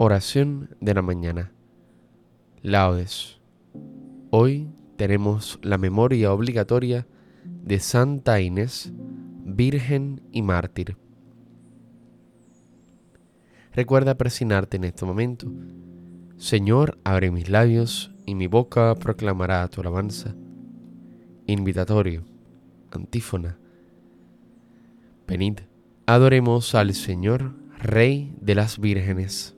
Oración de la mañana. Laudes. Hoy tenemos la memoria obligatoria de Santa Inés, Virgen y Mártir. Recuerda presionarte en este momento. Señor, abre mis labios y mi boca proclamará tu alabanza. Invitatorio. Antífona. Venid, adoremos al Señor, Rey de las vírgenes.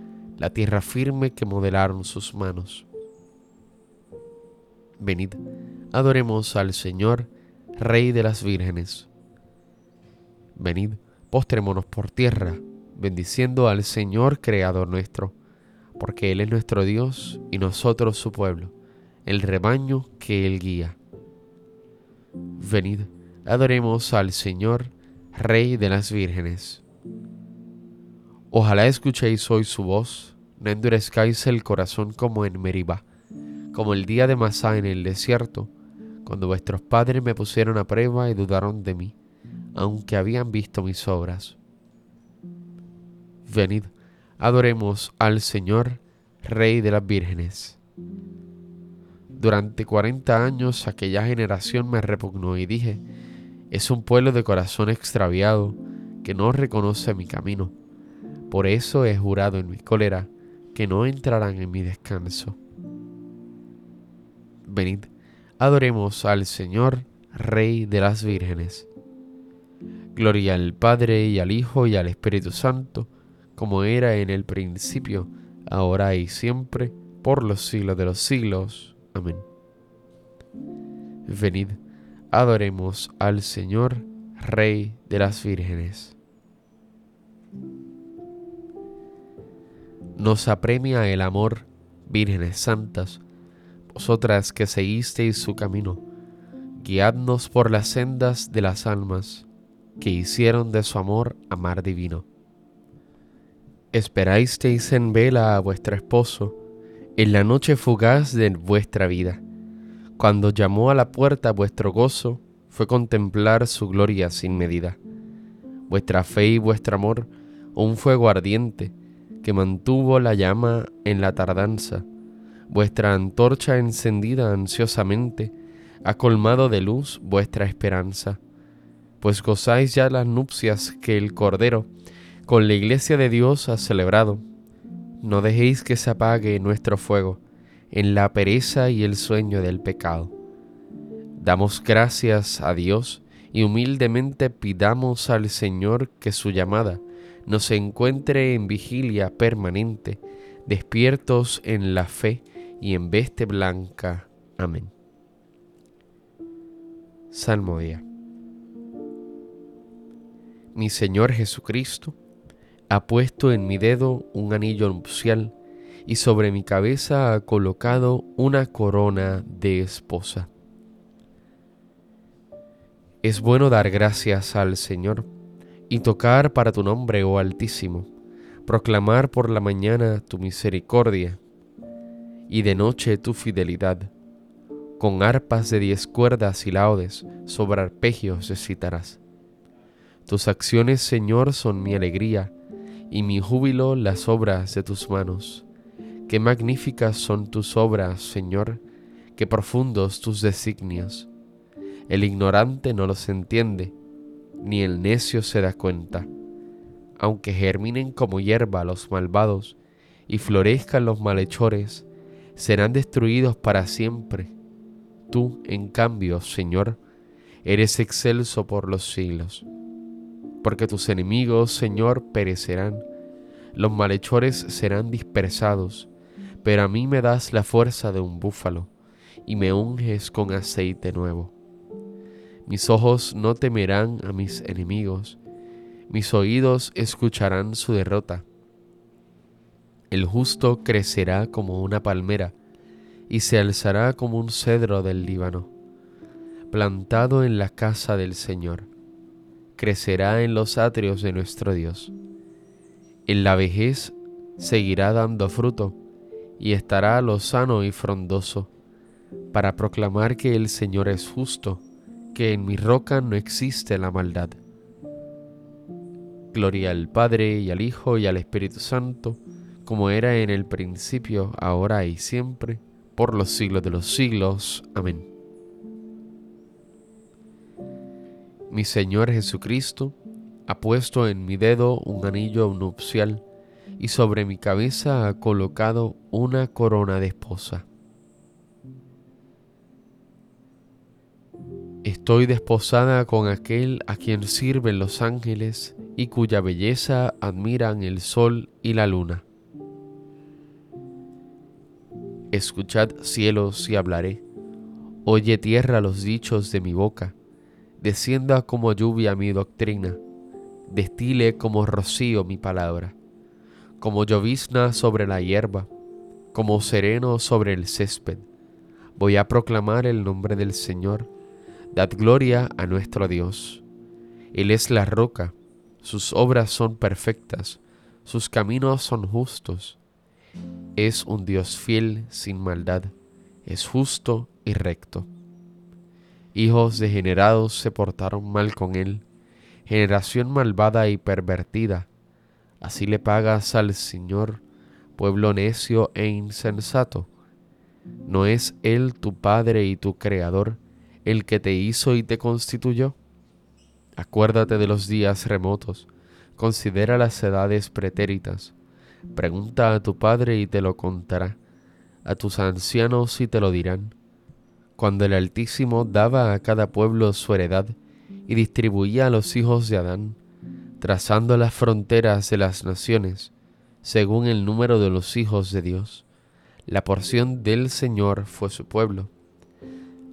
la tierra firme que modelaron sus manos. Venid, adoremos al Señor, Rey de las vírgenes. Venid, postrémonos por tierra, bendiciendo al Señor, Creador nuestro, porque Él es nuestro Dios y nosotros su pueblo, el rebaño que Él guía. Venid, adoremos al Señor, Rey de las vírgenes. Ojalá escuchéis hoy su voz, no endurezcáis el corazón como en Meribá, como el día de Masá en el desierto, cuando vuestros padres me pusieron a prueba y dudaron de mí, aunque habían visto mis obras. Venid, adoremos al Señor, Rey de las vírgenes. Durante cuarenta años aquella generación me repugnó y dije, es un pueblo de corazón extraviado que no reconoce mi camino por eso he jurado en mi cólera que no entrarán en mi descanso. Venid, adoremos al Señor, Rey de las vírgenes. Gloria al Padre y al Hijo y al Espíritu Santo, como era en el principio, ahora y siempre, por los siglos de los siglos. Amén. Venid, adoremos al Señor, Rey de las vírgenes. Nos apremia el amor, vírgenes santas, vosotras que seguisteis su camino, guiadnos por las sendas de las almas que hicieron de su amor amar divino. Esperasteis en vela a vuestro esposo en la noche fugaz de vuestra vida. Cuando llamó a la puerta vuestro gozo, fue contemplar su gloria sin medida. Vuestra fe y vuestro amor, un fuego ardiente, que mantuvo la llama en la tardanza, vuestra antorcha encendida ansiosamente, ha colmado de luz vuestra esperanza, pues gozáis ya las nupcias que el Cordero con la iglesia de Dios ha celebrado. No dejéis que se apague nuestro fuego en la pereza y el sueño del pecado. Damos gracias a Dios y humildemente pidamos al Señor que su llamada nos encuentre en vigilia permanente, despiertos en la fe y en veste blanca. Amén. Salmodia. Mi Señor Jesucristo ha puesto en mi dedo un anillo nupcial y sobre mi cabeza ha colocado una corona de esposa. Es bueno dar gracias al Señor y tocar para tu nombre, oh Altísimo, proclamar por la mañana tu misericordia y de noche tu fidelidad. Con arpas de diez cuerdas y laudes sobre arpegios recitarás. Tus acciones, Señor, son mi alegría y mi júbilo las obras de tus manos. Qué magníficas son tus obras, Señor, qué profundos tus designios. El ignorante no los entiende, ni el necio se da cuenta. Aunque germinen como hierba los malvados y florezcan los malhechores, serán destruidos para siempre. Tú, en cambio, Señor, eres excelso por los siglos. Porque tus enemigos, Señor, perecerán, los malhechores serán dispersados, pero a mí me das la fuerza de un búfalo y me unges con aceite nuevo. Mis ojos no temerán a mis enemigos, mis oídos escucharán su derrota. El justo crecerá como una palmera y se alzará como un cedro del Líbano, plantado en la casa del Señor. Crecerá en los atrios de nuestro Dios. En la vejez seguirá dando fruto y estará lozano y frondoso, para proclamar que el Señor es justo, que en mi roca no existe la maldad. Gloria al Padre y al Hijo y al Espíritu Santo, como era en el principio, ahora y siempre, por los siglos de los siglos. Amén. Mi Señor Jesucristo ha puesto en mi dedo un anillo nupcial y sobre mi cabeza ha colocado una corona de esposa. Estoy desposada con aquel a quien sirven los ángeles y cuya belleza admiran el sol y la luna. Escuchad cielos y hablaré, oye tierra los dichos de mi boca, descienda como lluvia mi doctrina, destile como rocío mi palabra, como llovizna sobre la hierba, como sereno sobre el césped. Voy a proclamar el nombre del Señor, dad gloria a nuestro Dios. Él es la roca, sus obras son perfectas, sus caminos son justos es un Dios fiel sin maldad, es justo y recto. Hijos degenerados se portaron mal con él, generación malvada y pervertida. Así le pagas al Señor, pueblo necio e insensato. ¿No es Él tu Padre y tu Creador, el que te hizo y te constituyó? Acuérdate de los días remotos, considera las edades pretéritas Pregunta a tu padre y te lo contará, a tus ancianos y te lo dirán. Cuando el Altísimo daba a cada pueblo su heredad y distribuía a los hijos de Adán, trazando las fronteras de las naciones, según el número de los hijos de Dios, la porción del Señor fue su pueblo.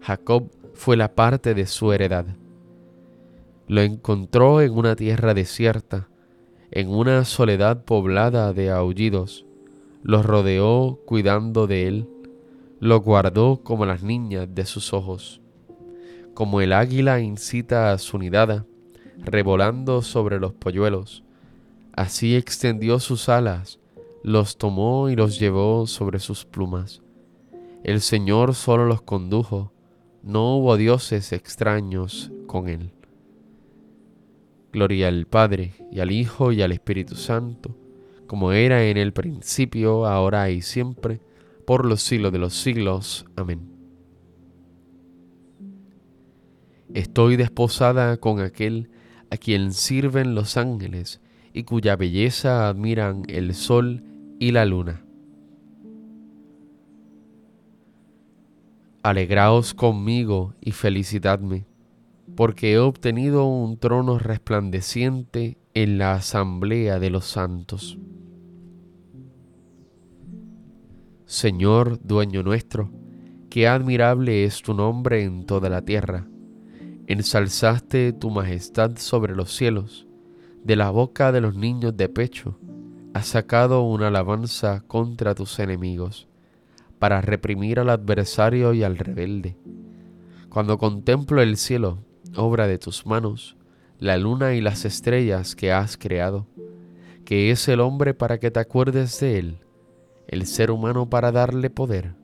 Jacob fue la parte de su heredad. Lo encontró en una tierra desierta, en una soledad poblada de aullidos, los rodeó cuidando de él, lo guardó como las niñas de sus ojos. Como el águila incita a su nidada, revolando sobre los polluelos, así extendió sus alas, los tomó y los llevó sobre sus plumas. El Señor solo los condujo, no hubo dioses extraños con él. Gloria al Padre, y al Hijo, y al Espíritu Santo, como era en el principio, ahora y siempre, por los siglos de los siglos. Amén. Estoy desposada con aquel a quien sirven los ángeles y cuya belleza admiran el sol y la luna. Alegraos conmigo y felicitadme porque he obtenido un trono resplandeciente en la asamblea de los santos. Señor, dueño nuestro, qué admirable es tu nombre en toda la tierra. Ensalzaste tu majestad sobre los cielos, de la boca de los niños de pecho, has sacado una alabanza contra tus enemigos, para reprimir al adversario y al rebelde. Cuando contemplo el cielo, obra de tus manos, la luna y las estrellas que has creado, que es el hombre para que te acuerdes de él, el ser humano para darle poder.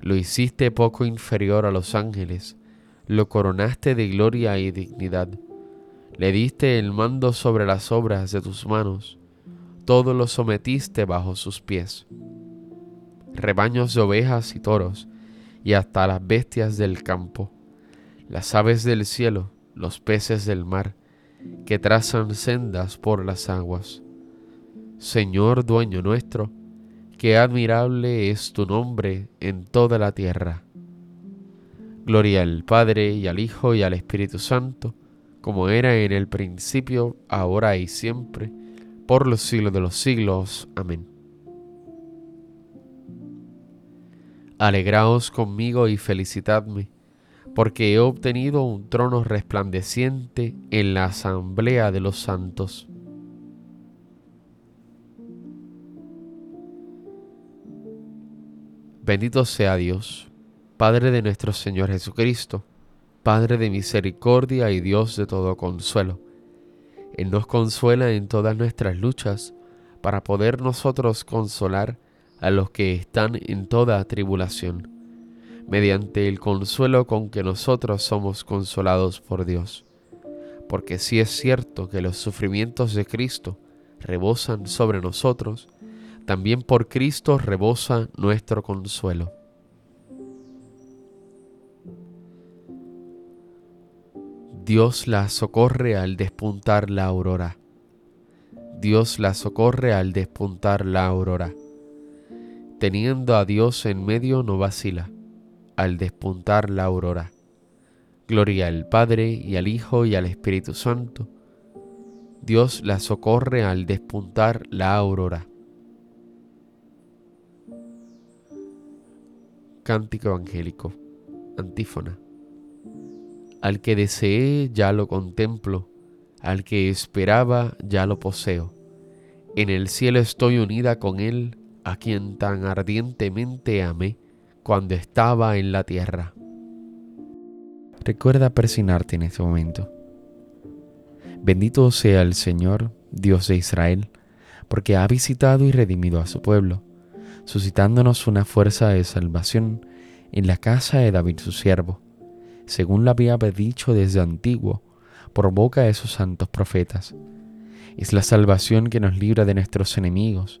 Lo hiciste poco inferior a los ángeles, lo coronaste de gloria y dignidad, le diste el mando sobre las obras de tus manos, todo lo sometiste bajo sus pies. Rebaños de ovejas y toros, y hasta las bestias del campo las aves del cielo, los peces del mar, que trazan sendas por las aguas. Señor dueño nuestro, qué admirable es tu nombre en toda la tierra. Gloria al Padre y al Hijo y al Espíritu Santo, como era en el principio, ahora y siempre, por los siglos de los siglos. Amén. Alegraos conmigo y felicitadme porque he obtenido un trono resplandeciente en la asamblea de los santos. Bendito sea Dios, Padre de nuestro Señor Jesucristo, Padre de misericordia y Dios de todo consuelo. Él nos consuela en todas nuestras luchas para poder nosotros consolar a los que están en toda tribulación, mediante el consuelo con que nosotros somos consolados por Dios. Porque si es cierto que los sufrimientos de Cristo rebosan sobre nosotros, también por Cristo rebosa nuestro consuelo. Dios la socorre al despuntar la aurora. Dios la socorre al despuntar la aurora. Teniendo a Dios en medio no vacila, al despuntar la aurora. Gloria al Padre y al Hijo y al Espíritu Santo. Dios la socorre al despuntar la aurora. Cántico Evangélico, antífona. Al que deseé ya lo contemplo, al que esperaba ya lo poseo. En el cielo estoy unida con él, a quien tan ardientemente amé cuando estaba en la tierra. Recuerda persignarte en este momento. Bendito sea el Señor, Dios de Israel, porque ha visitado y redimido a su pueblo suscitándonos una fuerza de salvación en la casa de David su siervo, según lo había dicho desde antiguo por boca de sus santos profetas. Es la salvación que nos libra de nuestros enemigos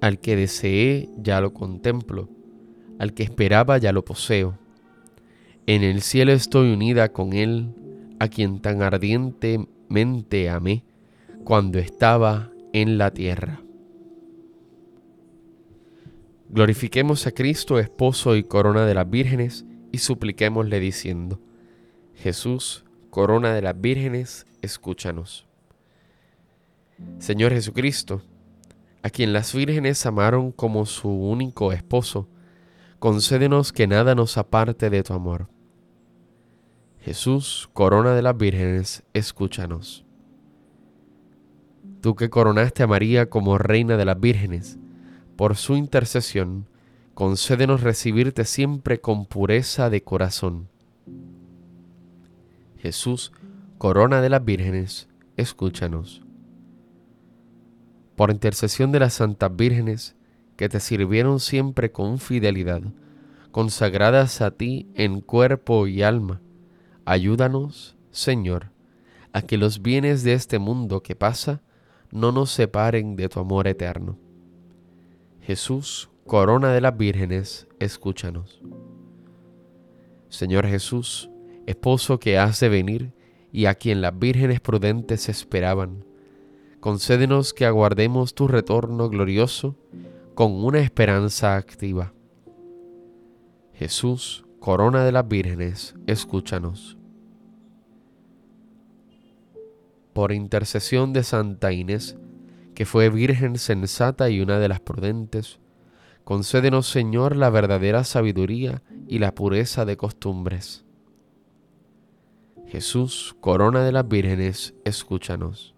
Al que deseé, ya lo contemplo, al que esperaba, ya lo poseo. En el cielo estoy unida con él, a quien tan ardientemente amé cuando estaba en la tierra. Glorifiquemos a Cristo, esposo y corona de las vírgenes, y supliquémosle diciendo, Jesús, corona de las vírgenes, escúchanos. Señor Jesucristo, a quien las vírgenes amaron como su único esposo, concédenos que nada nos aparte de tu amor. Jesús, corona de las vírgenes, escúchanos. Tú que coronaste a María como reina de las vírgenes, por su intercesión, concédenos recibirte siempre con pureza de corazón. Jesús, corona de las vírgenes, escúchanos. Por intercesión de las santas vírgenes, que te sirvieron siempre con fidelidad, consagradas a ti en cuerpo y alma, ayúdanos, Señor, a que los bienes de este mundo que pasa no nos separen de tu amor eterno Jesús, corona de las vírgenes, escúchanos. Señor Jesús, esposo que has de venir y a quien las vírgenes prudentes esperaban, concédenos que aguardemos tu retorno glorioso con una esperanza activa. Jesús, corona de las vírgenes, escúchanos. Por intercesión de Santa Inés, que fue virgen sensata y una de las prudentes, concédenos Señor la verdadera sabiduría y la pureza de costumbres. Jesús, corona de las vírgenes, escúchanos.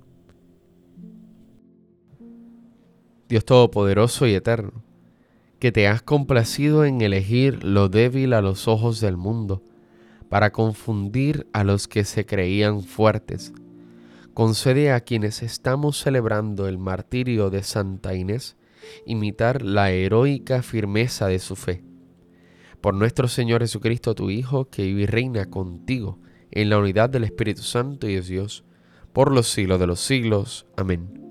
Dios Todopoderoso y Eterno, que te has complacido en elegir lo débil a los ojos del mundo, para confundir a los que se creían fuertes, concede a quienes estamos celebrando el martirio de Santa Inés imitar la heroica firmeza de su fe por nuestro Señor Jesucristo, tu Hijo, que vive y reina contigo en la unidad del Espíritu Santo y de Dios, por los siglos de los siglos. Amén.